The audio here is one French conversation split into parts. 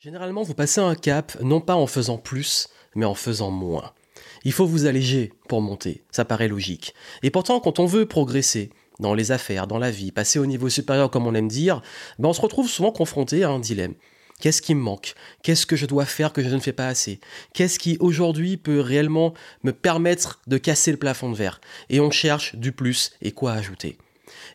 Généralement, vous passez un cap non pas en faisant plus, mais en faisant moins. Il faut vous alléger pour monter, ça paraît logique. Et pourtant, quand on veut progresser dans les affaires, dans la vie, passer au niveau supérieur comme on aime dire, ben on se retrouve souvent confronté à un dilemme. Qu'est-ce qui me manque? Qu'est-ce que je dois faire que je ne fais pas assez? Qu'est-ce qui aujourd'hui peut réellement me permettre de casser le plafond de verre? Et on cherche du plus et quoi ajouter.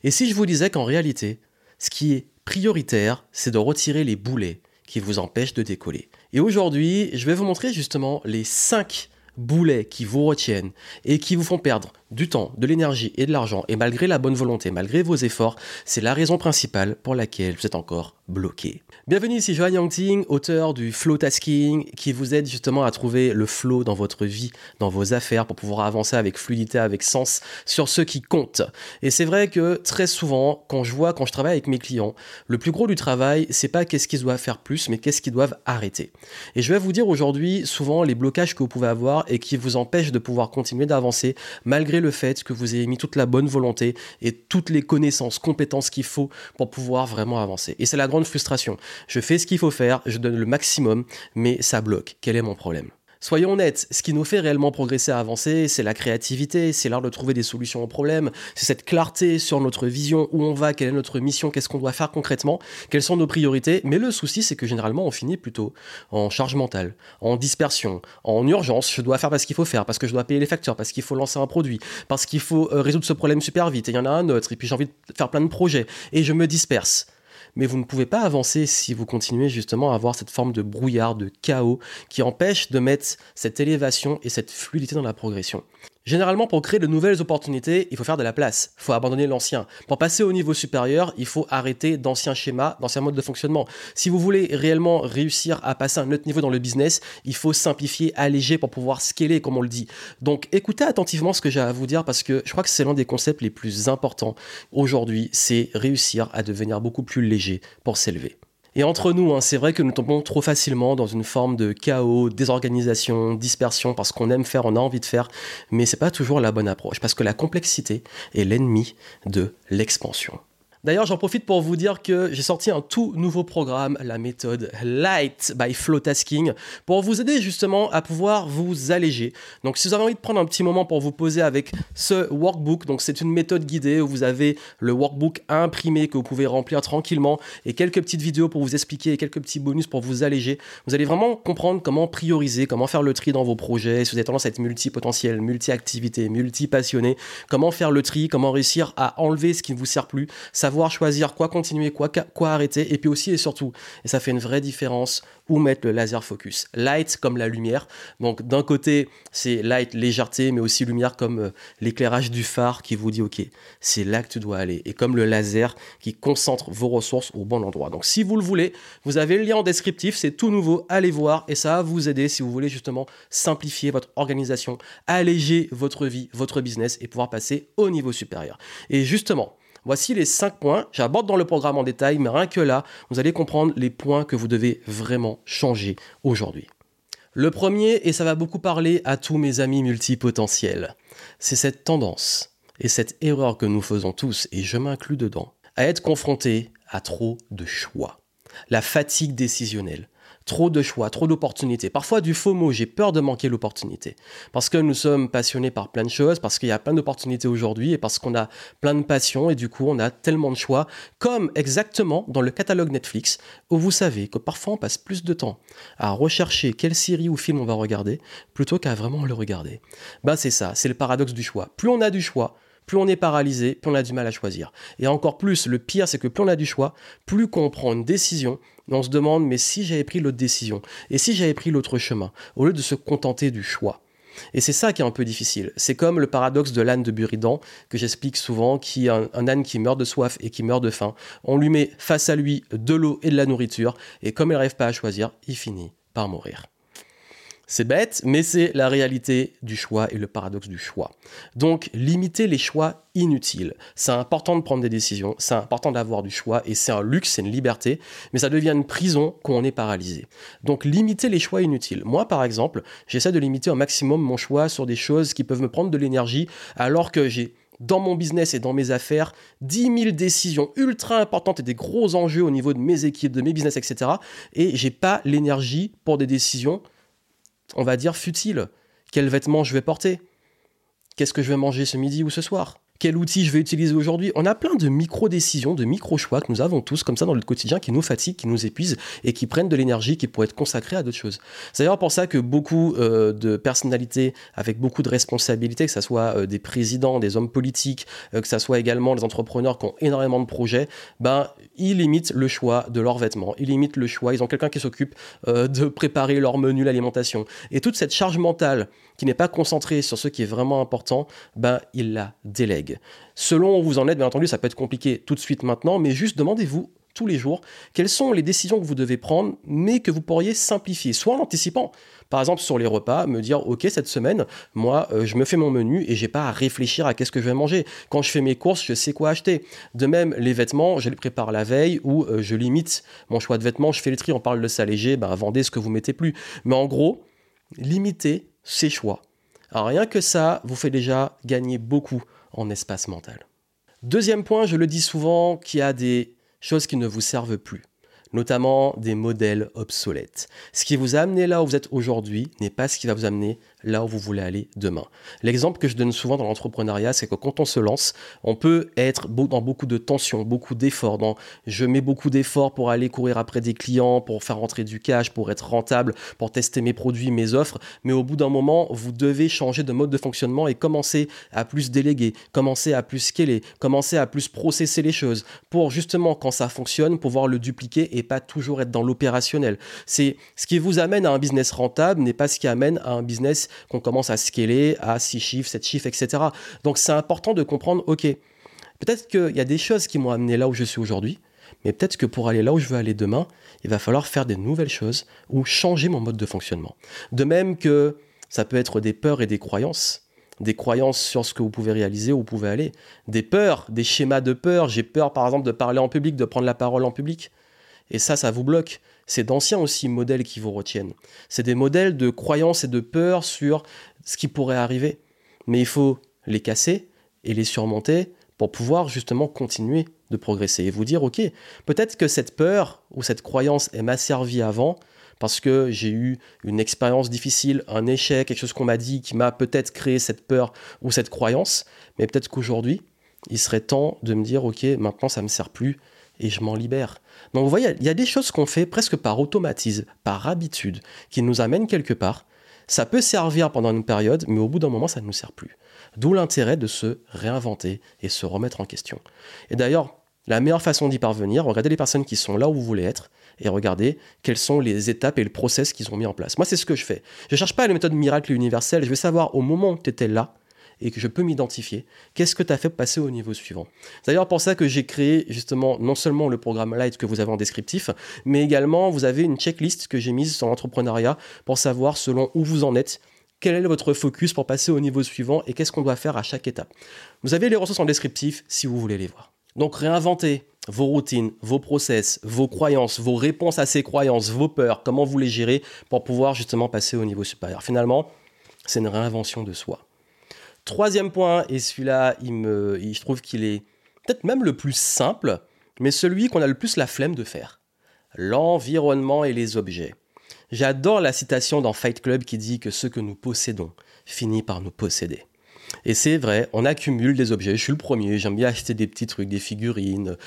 Et si je vous disais qu'en réalité, ce qui est prioritaire, c'est de retirer les boulets qui vous empêchent de décoller. Et aujourd'hui, je vais vous montrer justement les 5 boulets qui vous retiennent et qui vous font perdre du temps, de l'énergie et de l'argent, et malgré la bonne volonté, malgré vos efforts, c'est la raison principale pour laquelle vous êtes encore bloqué. Bienvenue ici Johan Yangting, auteur du Flow Tasking, qui vous aide justement à trouver le flow dans votre vie, dans vos affaires, pour pouvoir avancer avec fluidité, avec sens sur ce qui compte. Et c'est vrai que très souvent, quand je vois, quand je travaille avec mes clients, le plus gros du travail, c'est pas qu'est-ce qu'ils doivent faire plus, mais qu'est-ce qu'ils doivent arrêter. Et je vais vous dire aujourd'hui souvent les blocages que vous pouvez avoir et qui vous empêchent de pouvoir continuer d'avancer malgré le fait que vous ayez mis toute la bonne volonté et toutes les connaissances, compétences qu'il faut pour pouvoir vraiment avancer. Et c'est la grande frustration. Je fais ce qu'il faut faire, je donne le maximum, mais ça bloque. Quel est mon problème? Soyons honnêtes, ce qui nous fait réellement progresser, avancer, c'est la créativité, c'est l'art de trouver des solutions aux problèmes, c'est cette clarté sur notre vision, où on va, quelle est notre mission, qu'est-ce qu'on doit faire concrètement, quelles sont nos priorités. Mais le souci, c'est que généralement, on finit plutôt en charge mentale, en dispersion, en urgence. Je dois faire parce qu'il faut faire, parce que je dois payer les facteurs, parce qu'il faut lancer un produit, parce qu'il faut euh, résoudre ce problème super vite. Et il y en a un autre, et puis j'ai envie de faire plein de projets, et je me disperse mais vous ne pouvez pas avancer si vous continuez justement à avoir cette forme de brouillard, de chaos, qui empêche de mettre cette élévation et cette fluidité dans la progression. Généralement, pour créer de nouvelles opportunités, il faut faire de la place. Il faut abandonner l'ancien. Pour passer au niveau supérieur, il faut arrêter d'anciens schémas, d'anciens modes de fonctionnement. Si vous voulez réellement réussir à passer à un autre niveau dans le business, il faut simplifier, alléger pour pouvoir scaler, comme on le dit. Donc, écoutez attentivement ce que j'ai à vous dire parce que je crois que c'est l'un des concepts les plus importants aujourd'hui, c'est réussir à devenir beaucoup plus léger pour s'élever. Et entre nous, hein, c'est vrai que nous tombons trop facilement dans une forme de chaos, désorganisation, dispersion, parce qu'on aime faire, on a envie de faire, mais c'est pas toujours la bonne approche, parce que la complexité est l'ennemi de l'expansion. D'ailleurs, j'en profite pour vous dire que j'ai sorti un tout nouveau programme, la méthode Light by Flow Tasking, pour vous aider justement à pouvoir vous alléger. Donc, si vous avez envie de prendre un petit moment pour vous poser avec ce workbook, donc c'est une méthode guidée où vous avez le workbook imprimé que vous pouvez remplir tranquillement et quelques petites vidéos pour vous expliquer et quelques petits bonus pour vous alléger. Vous allez vraiment comprendre comment prioriser, comment faire le tri dans vos projets, si vous avez tendance à être multi-potentiel, multi-activité, multi-passionné, comment faire le tri, comment réussir à enlever ce qui ne vous sert plus, ça choisir quoi continuer, quoi, quoi arrêter, et puis aussi et surtout, et ça fait une vraie différence, où mettre le laser focus. Light comme la lumière, donc d'un côté c'est light, légèreté, mais aussi lumière comme euh, l'éclairage du phare qui vous dit ok, c'est là que tu dois aller, et comme le laser qui concentre vos ressources au bon endroit. Donc si vous le voulez, vous avez le lien en descriptif, c'est tout nouveau, allez voir, et ça va vous aider si vous voulez justement simplifier votre organisation, alléger votre vie, votre business, et pouvoir passer au niveau supérieur. Et justement, Voici les 5 points. J'aborde dans le programme en détail, mais rien que là, vous allez comprendre les points que vous devez vraiment changer aujourd'hui. Le premier, et ça va beaucoup parler à tous mes amis multipotentiels, c'est cette tendance et cette erreur que nous faisons tous, et je m'inclus dedans, à être confronté à trop de choix. La fatigue décisionnelle, trop de choix, trop d'opportunités. Parfois du faux mot, j'ai peur de manquer l'opportunité. Parce que nous sommes passionnés par plein de choses, parce qu'il y a plein d'opportunités aujourd'hui et parce qu'on a plein de passions et du coup on a tellement de choix, comme exactement dans le catalogue Netflix, où vous savez que parfois on passe plus de temps à rechercher quelle série ou film on va regarder plutôt qu'à vraiment le regarder. Ben c'est ça, c'est le paradoxe du choix. Plus on a du choix, plus on est paralysé, plus on a du mal à choisir. Et encore plus, le pire, c'est que plus on a du choix, plus qu'on prend une décision, on se demande, mais si j'avais pris l'autre décision, et si j'avais pris l'autre chemin, au lieu de se contenter du choix. Et c'est ça qui est un peu difficile. C'est comme le paradoxe de l'âne de Buridan, que j'explique souvent, qui est un, âne qui meurt de soif et qui meurt de faim. On lui met face à lui de l'eau et de la nourriture, et comme il n'arrive pas à choisir, il finit par mourir. C'est bête, mais c'est la réalité du choix et le paradoxe du choix. Donc, limiter les choix inutiles. C'est important de prendre des décisions, c'est important d'avoir du choix, et c'est un luxe, c'est une liberté, mais ça devient une prison quand on est paralysé. Donc, limiter les choix inutiles. Moi, par exemple, j'essaie de limiter au maximum mon choix sur des choses qui peuvent me prendre de l'énergie, alors que j'ai dans mon business et dans mes affaires 10 000 décisions ultra importantes et des gros enjeux au niveau de mes équipes, de mes business, etc. Et j'ai pas l'énergie pour des décisions, on va dire, futiles. Quel vêtement je vais porter? Qu'est-ce que je vais manger ce midi ou ce soir? Quel outil je vais utiliser aujourd'hui. On a plein de micro-décisions, de micro-choix que nous avons tous comme ça dans le quotidien qui nous fatiguent, qui nous épuisent et qui prennent de l'énergie qui pourrait être consacrée à d'autres choses. C'est d'ailleurs pour ça que beaucoup euh, de personnalités avec beaucoup de responsabilités, que ce soit euh, des présidents, des hommes politiques, euh, que ce soit également des entrepreneurs qui ont énormément de projets, ben, ils limitent le choix de leurs vêtements, ils limitent le choix, ils ont quelqu'un qui s'occupe de préparer leur menu, l'alimentation. Et toute cette charge mentale qui n'est pas concentrée sur ce qui est vraiment important, ben, ils la délèguent. Selon où vous en êtes, bien entendu, ça peut être compliqué tout de suite maintenant, mais juste demandez-vous tous les jours quelles sont les décisions que vous devez prendre, mais que vous pourriez simplifier, soit en anticipant. Par exemple, sur les repas, me dire, OK, cette semaine, moi, euh, je me fais mon menu et j'ai pas à réfléchir à qu'est-ce que je vais manger. Quand je fais mes courses, je sais quoi acheter. De même, les vêtements, je les prépare la veille ou euh, je limite mon choix de vêtements, je fais le tri, on parle de ça léger, ben, vendez ce que vous mettez plus. Mais en gros, limitez ces choix. Rien que ça vous fait déjà gagner beaucoup en espace mental. Deuxième point, je le dis souvent, qu'il y a des choses qui ne vous servent plus notamment des modèles obsolètes. Ce qui vous a amené là où vous êtes aujourd'hui n'est pas ce qui va vous amener là où vous voulez aller demain. L'exemple que je donne souvent dans l'entrepreneuriat, c'est que quand on se lance, on peut être dans beaucoup de tensions, beaucoup d'efforts. Je mets beaucoup d'efforts pour aller courir après des clients, pour faire rentrer du cash, pour être rentable, pour tester mes produits, mes offres. Mais au bout d'un moment, vous devez changer de mode de fonctionnement et commencer à plus déléguer, commencer à plus scaler, commencer à plus processer les choses pour justement, quand ça fonctionne, pouvoir le dupliquer et pas toujours être dans l'opérationnel. C'est ce qui vous amène à un business rentable n'est pas ce qui amène à un business qu'on commence à scaler à 6 chiffres, 7 chiffres, etc. Donc c'est important de comprendre, ok, peut-être qu'il y a des choses qui m'ont amené là où je suis aujourd'hui, mais peut-être que pour aller là où je veux aller demain, il va falloir faire des nouvelles choses ou changer mon mode de fonctionnement. De même que ça peut être des peurs et des croyances des croyances sur ce que vous pouvez réaliser, où vous pouvez aller, des peurs, des schémas de peur. J'ai peur, par exemple, de parler en public, de prendre la parole en public. Et ça, ça vous bloque. C'est d'anciens aussi modèles qui vous retiennent. C'est des modèles de croyances et de peur sur ce qui pourrait arriver. Mais il faut les casser et les surmonter pour pouvoir justement continuer de progresser et vous dire, ok, peut-être que cette peur ou cette croyance, elle m'a servi avant parce que j'ai eu une expérience difficile, un échec, quelque chose qu'on m'a dit qui m'a peut-être créé cette peur ou cette croyance, mais peut-être qu'aujourd'hui, il serait temps de me dire, ok, maintenant ça ne me sert plus et je m'en libère. Donc vous voyez, il y a des choses qu'on fait presque par automatisme, par habitude, qui nous amènent quelque part. Ça peut servir pendant une période, mais au bout d'un moment, ça ne nous sert plus. D'où l'intérêt de se réinventer et se remettre en question. Et d'ailleurs, la meilleure façon d'y parvenir, regardez les personnes qui sont là où vous voulez être et regardez quelles sont les étapes et le process qu'ils ont mis en place. Moi, c'est ce que je fais. Je ne cherche pas les méthodes miracles et universelles. Je veux savoir au moment où tu étais là, et que je peux m'identifier, qu'est-ce que tu as fait passer au niveau suivant? C'est d'ailleurs pour ça que j'ai créé justement non seulement le programme Light que vous avez en descriptif, mais également vous avez une checklist que j'ai mise sur l'entrepreneuriat pour savoir selon où vous en êtes, quel est votre focus pour passer au niveau suivant et qu'est-ce qu'on doit faire à chaque étape. Vous avez les ressources en descriptif si vous voulez les voir. Donc réinventer vos routines, vos process, vos croyances, vos réponses à ces croyances, vos peurs, comment vous les gérez pour pouvoir justement passer au niveau supérieur. Finalement, c'est une réinvention de soi. Troisième point, et celui-là, il me, je trouve qu'il est peut-être même le plus simple, mais celui qu'on a le plus la flemme de faire. L'environnement et les objets. J'adore la citation dans Fight Club qui dit que ce que nous possédons finit par nous posséder. Et c'est vrai, on accumule des objets. Je suis le premier, j'aime bien acheter des petits trucs, des figurines.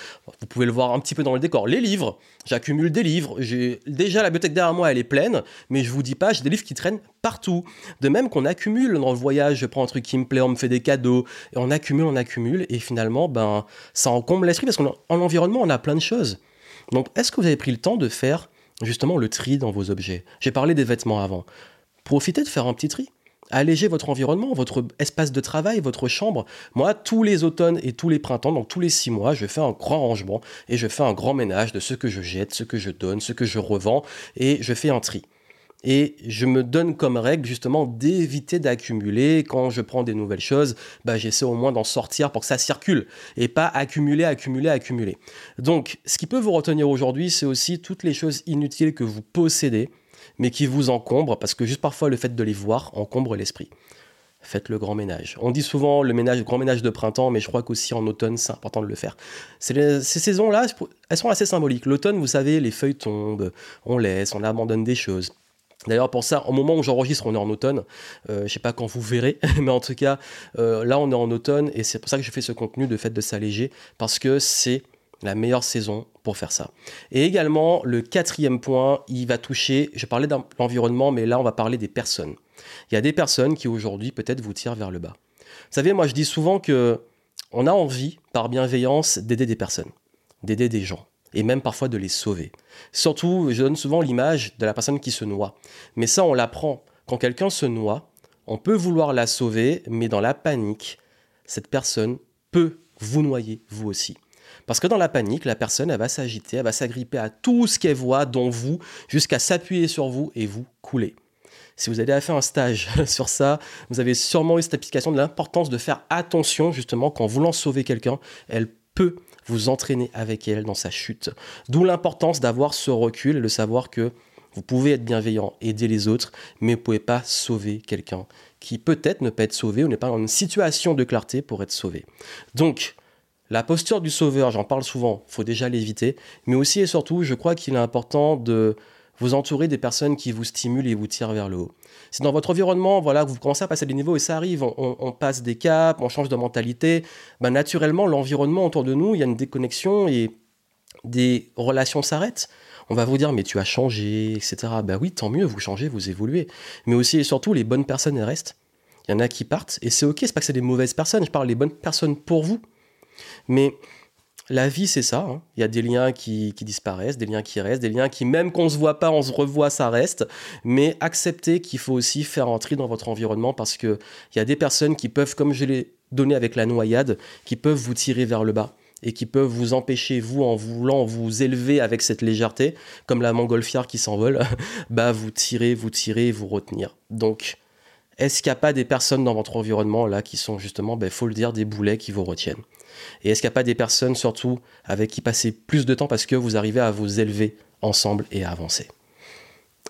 Vous pouvez le voir un petit peu dans le décor. Les livres, j'accumule des livres. J'ai déjà la bibliothèque derrière moi, elle est pleine, mais je vous dis pas, j'ai des livres qui traînent partout. De même qu'on accumule dans le voyage, je prends un truc qui me plaît, on me fait des cadeaux, et on accumule, on accumule, et finalement, ben, ça encombre l'esprit parce qu'en environnement, on a plein de choses. Donc, est-ce que vous avez pris le temps de faire justement le tri dans vos objets? J'ai parlé des vêtements avant. Profitez de faire un petit tri alléger votre environnement, votre espace de travail, votre chambre. Moi, tous les automnes et tous les printemps, donc tous les six mois, je fais un grand rangement et je fais un grand ménage de ce que je jette, ce que je donne, ce que je revends et je fais un tri. Et je me donne comme règle justement d'éviter d'accumuler. Quand je prends des nouvelles choses, bah, j'essaie au moins d'en sortir pour que ça circule et pas accumuler, accumuler, accumuler. Donc, ce qui peut vous retenir aujourd'hui, c'est aussi toutes les choses inutiles que vous possédez mais qui vous encombrent, parce que juste parfois le fait de les voir encombre l'esprit. faites le grand ménage. On dit souvent le grand ménage de printemps, mais je crois qu'aussi en automne, c'est important de le faire. ces saisons-là, elles sont assez symboliques. L'automne, vous savez, les feuilles tombent, on laisse, on abandonne des choses. D'ailleurs, pour ça, au moment où j'enregistre, on est en automne. Euh, je sais pas quand vous verrez, mais en tout cas, euh, là, on est en automne et c'est pour ça que je fais ce contenu de fait de s'alléger parce que c'est la meilleure saison pour faire ça. Et également, le quatrième point, il va toucher, je parlais de l'environnement, mais là, on va parler des personnes. Il y a des personnes qui aujourd'hui peut-être vous tirent vers le bas. Vous savez, moi, je dis souvent que on a envie, par bienveillance, d'aider des personnes, d'aider des gens et même parfois de les sauver. Surtout, je donne souvent l'image de la personne qui se noie. Mais ça, on l'apprend. Quand quelqu'un se noie, on peut vouloir la sauver, mais dans la panique, cette personne peut vous noyer, vous aussi. Parce que dans la panique, la personne, elle va s'agiter, elle va s'agripper à tout ce qu'elle voit, dont vous, jusqu'à s'appuyer sur vous et vous couler. Si vous avez fait un stage sur ça, vous avez sûrement eu cette application de l'importance de faire attention, justement, qu'en voulant sauver quelqu'un, elle peut vous entraîner avec elle dans sa chute. D'où l'importance d'avoir ce recul et de savoir que vous pouvez être bienveillant, aider les autres, mais vous ne pouvez pas sauver quelqu'un qui peut-être ne peut être sauvé ou n'est pas dans une situation de clarté pour être sauvé. Donc, la posture du sauveur, j'en parle souvent, faut déjà l'éviter, mais aussi et surtout, je crois qu'il est important de vous entourer des personnes qui vous stimulent et vous tirent vers le haut. Si dans votre environnement, voilà, vous commencez à passer des niveaux et ça arrive, on, passe des caps, on change de mentalité, ben naturellement, l'environnement autour de nous, il y a une déconnexion et des relations s'arrêtent. On va vous dire, mais tu as changé, etc. Ben oui, tant mieux, vous changez, vous évoluez. Mais aussi et surtout, les bonnes personnes, elles restent. Il y en a qui partent, et c'est ok, c'est pas que c'est des mauvaises personnes, je parle des bonnes personnes pour vous. Mais la vie, c'est ça. Hein. Il y a des liens qui, disparaissent, des liens qui restent, des liens qui, même qu'on ne se voit pas, on se revoit, ça reste. Mais acceptez qu'il faut aussi faire entrer dans votre environnement parce qu'il y a des personnes qui peuvent, comme je l'ai donné avec la noyade, qui peuvent vous tirer vers le bas et qui peuvent vous empêcher, vous, en voulant vous élever avec cette légèreté, comme la montgolfière qui s'envole, bah vous tirer, vous tirer, vous retenir. Donc, est-ce qu'il n'y a pas des personnes dans votre environnement là qui sont justement, ben, faut le dire, des boulets qui vous retiennent? Et est-ce qu'il n'y a pas des personnes surtout avec qui passer plus de temps parce que vous arrivez à vous élever ensemble et à avancer?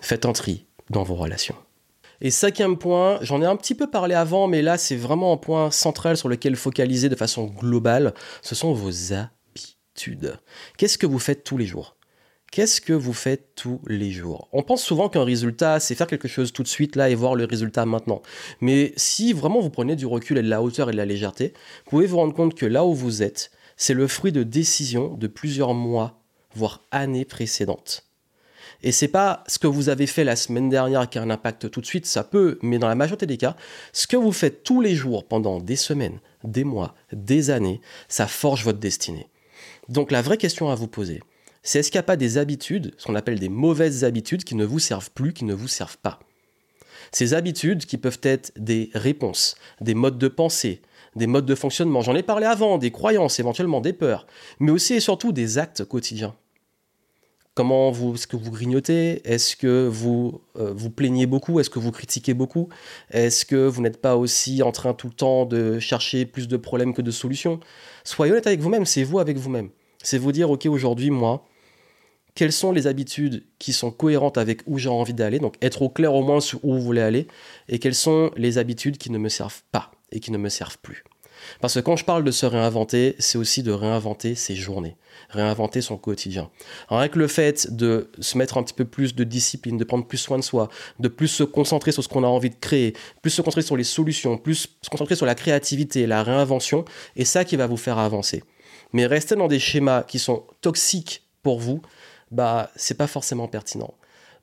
Faites un tri dans vos relations. Et cinquième point, j'en ai un petit peu parlé avant, mais là c'est vraiment un point central sur lequel focaliser de façon globale, ce sont vos habitudes. Qu'est-ce que vous faites tous les jours? Qu'est-ce que vous faites tous les jours? On pense souvent qu'un résultat, c'est faire quelque chose tout de suite là et voir le résultat maintenant. Mais si vraiment vous prenez du recul et de la hauteur et de la légèreté, vous pouvez vous rendre compte que là où vous êtes, c'est le fruit de décisions de plusieurs mois, voire années précédentes. Et c'est pas ce que vous avez fait la semaine dernière qui a un impact tout de suite, ça peut, mais dans la majorité des cas, ce que vous faites tous les jours pendant des semaines, des mois, des années, ça forge votre destinée. Donc la vraie question à vous poser, c'est est-ce qu'il n'y a pas des habitudes, ce qu'on appelle des mauvaises habitudes, qui ne vous servent plus, qui ne vous servent pas Ces habitudes qui peuvent être des réponses, des modes de pensée, des modes de fonctionnement. J'en ai parlé avant, des croyances, éventuellement des peurs, mais aussi et surtout des actes quotidiens. Comment vous, est-ce que vous grignotez? Est-ce que vous euh, vous plaignez beaucoup? Est-ce que vous critiquez beaucoup? Est-ce que vous n'êtes pas aussi en train tout le temps de chercher plus de problèmes que de solutions? Soyez honnête avec vous-même, c'est vous avec vous-même. C'est vous dire, ok, aujourd'hui, moi, quelles sont les habitudes qui sont cohérentes avec où j'ai envie d'aller, donc être au clair au moins sur où vous voulez aller, et quelles sont les habitudes qui ne me servent pas et qui ne me servent plus. Parce que quand je parle de se réinventer, c'est aussi de réinventer ses journées, réinventer son quotidien. avec le fait de se mettre un petit peu plus de discipline, de prendre plus soin de soi, de plus se concentrer sur ce qu'on a envie de créer, plus se concentrer sur les solutions, plus se concentrer sur la créativité, la réinvention, et ça qui va vous faire avancer. Mais rester dans des schémas qui sont toxiques pour vous, bah c'est pas forcément pertinent.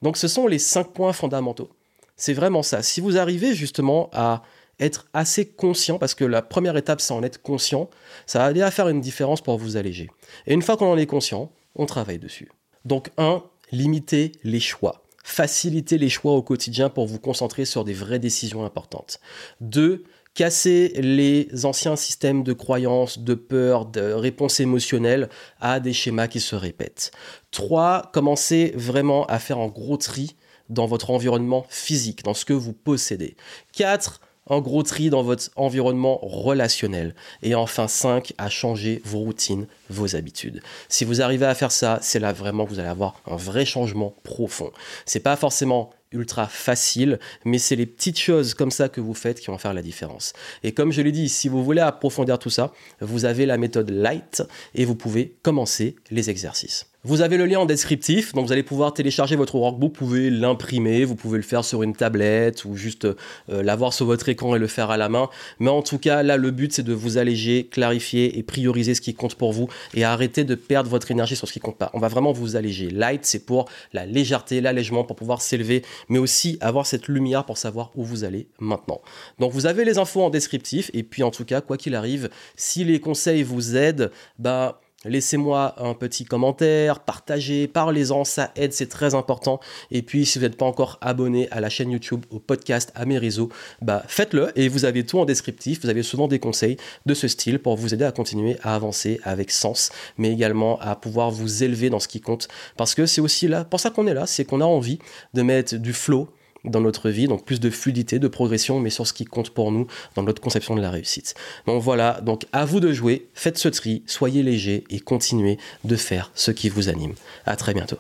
Donc ce sont les cinq points fondamentaux. C'est vraiment ça. Si vous arrivez justement à être assez conscient, parce que la première étape c'est en être conscient, ça va aller à faire une différence pour vous alléger. Et une fois qu'on en est conscient, on travaille dessus. Donc un, limiter les choix. Faciliter les choix au quotidien pour vous concentrer sur des vraies décisions importantes. Deux, casser les anciens systèmes de croyances, de peur, de réponses émotionnelles à des schémas qui se répètent. 3. Commencez vraiment à faire un gros tri dans votre environnement physique, dans ce que vous possédez. 4 un gros tri dans votre environnement relationnel. Et enfin 5, à changer vos routines, vos habitudes. Si vous arrivez à faire ça, c'est là vraiment que vous allez avoir un vrai changement profond. C'est pas forcément ultra facile, mais c'est les petites choses comme ça que vous faites qui vont faire la différence. Et comme je l'ai dit, si vous voulez approfondir tout ça, vous avez la méthode Light et vous pouvez commencer les exercices. Vous avez le lien en descriptif, donc vous allez pouvoir télécharger votre workbook, vous pouvez l'imprimer, vous pouvez le faire sur une tablette ou juste euh, l'avoir sur votre écran et le faire à la main. Mais en tout cas, là, le but, c'est de vous alléger, clarifier et prioriser ce qui compte pour vous et arrêter de perdre votre énergie sur ce qui compte pas. On va vraiment vous alléger. Light, c'est pour la légèreté, l'allègement, pour pouvoir s'élever, mais aussi avoir cette lumière pour savoir où vous allez maintenant. Donc vous avez les infos en descriptif et puis en tout cas, quoi qu'il arrive, si les conseils vous aident, bah Laissez-moi un petit commentaire, partagez, parlez-en, ça aide, c'est très important. Et puis, si vous n'êtes pas encore abonné à la chaîne YouTube, au podcast, à mes réseaux, bah faites-le et vous avez tout en descriptif. Vous avez souvent des conseils de ce style pour vous aider à continuer à avancer avec sens, mais également à pouvoir vous élever dans ce qui compte. Parce que c'est aussi là, pour ça qu'on est là, c'est qu'on a envie de mettre du flow dans notre vie, donc plus de fluidité, de progression, mais sur ce qui compte pour nous dans notre conception de la réussite. Donc voilà, donc à vous de jouer, faites ce tri, soyez léger et continuez de faire ce qui vous anime. À très bientôt.